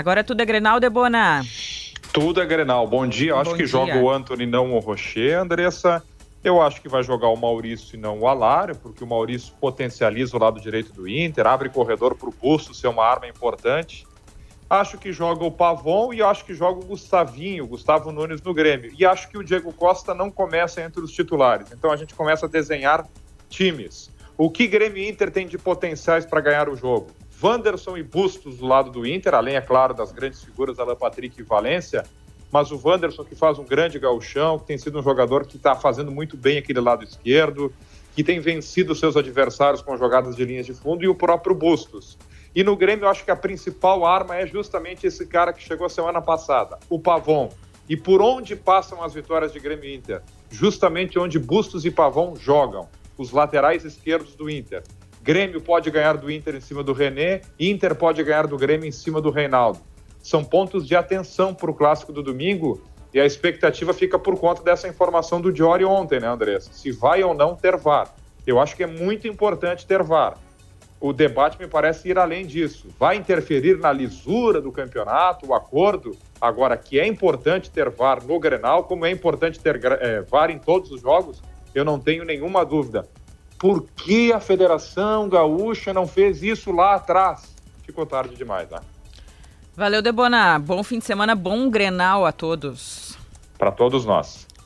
Agora tudo é Grenal, Debona. Tudo é Grenal. Bom dia. Eu acho que dia. joga o Anthony, não o Rocher. Andressa, eu acho que vai jogar o Maurício e não o Alário, porque o Maurício potencializa o lado direito do Inter, abre corredor para o Busto ser uma arma importante. Acho que joga o Pavon e acho que joga o Gustavinho, Gustavo Nunes no Grêmio. E acho que o Diego Costa não começa entre os titulares. Então a gente começa a desenhar times. O que Grêmio Inter tem de potenciais para ganhar o jogo? Wanderson e Bustos do lado do Inter, além, é claro, das grandes figuras Alan Patrick e Valência, mas o Wanderson que faz um grande gauchão, que tem sido um jogador que está fazendo muito bem aquele lado esquerdo, que tem vencido seus adversários com jogadas de linhas de fundo, e o próprio Bustos. E no Grêmio, eu acho que a principal arma é justamente esse cara que chegou semana passada, o Pavon. E por onde passam as vitórias de Grêmio e Inter? Justamente onde Bustos e Pavon jogam, os laterais esquerdos do Inter. Grêmio pode ganhar do Inter em cima do René, Inter pode ganhar do Grêmio em cima do Reinaldo. São pontos de atenção para o clássico do domingo e a expectativa fica por conta dessa informação do Diori ontem, né, Andressa? Se vai ou não ter VAR. Eu acho que é muito importante ter VAR. O debate me parece ir além disso. Vai interferir na lisura do campeonato, o acordo? Agora, que é importante ter VAR no Grenal, como é importante ter é, VAR em todos os jogos, eu não tenho nenhuma dúvida. Por que a Federação Gaúcha não fez isso lá atrás? Ficou tarde demais, né? Valeu, Debona. Bom fim de semana, bom Grenal a todos. Para todos nós.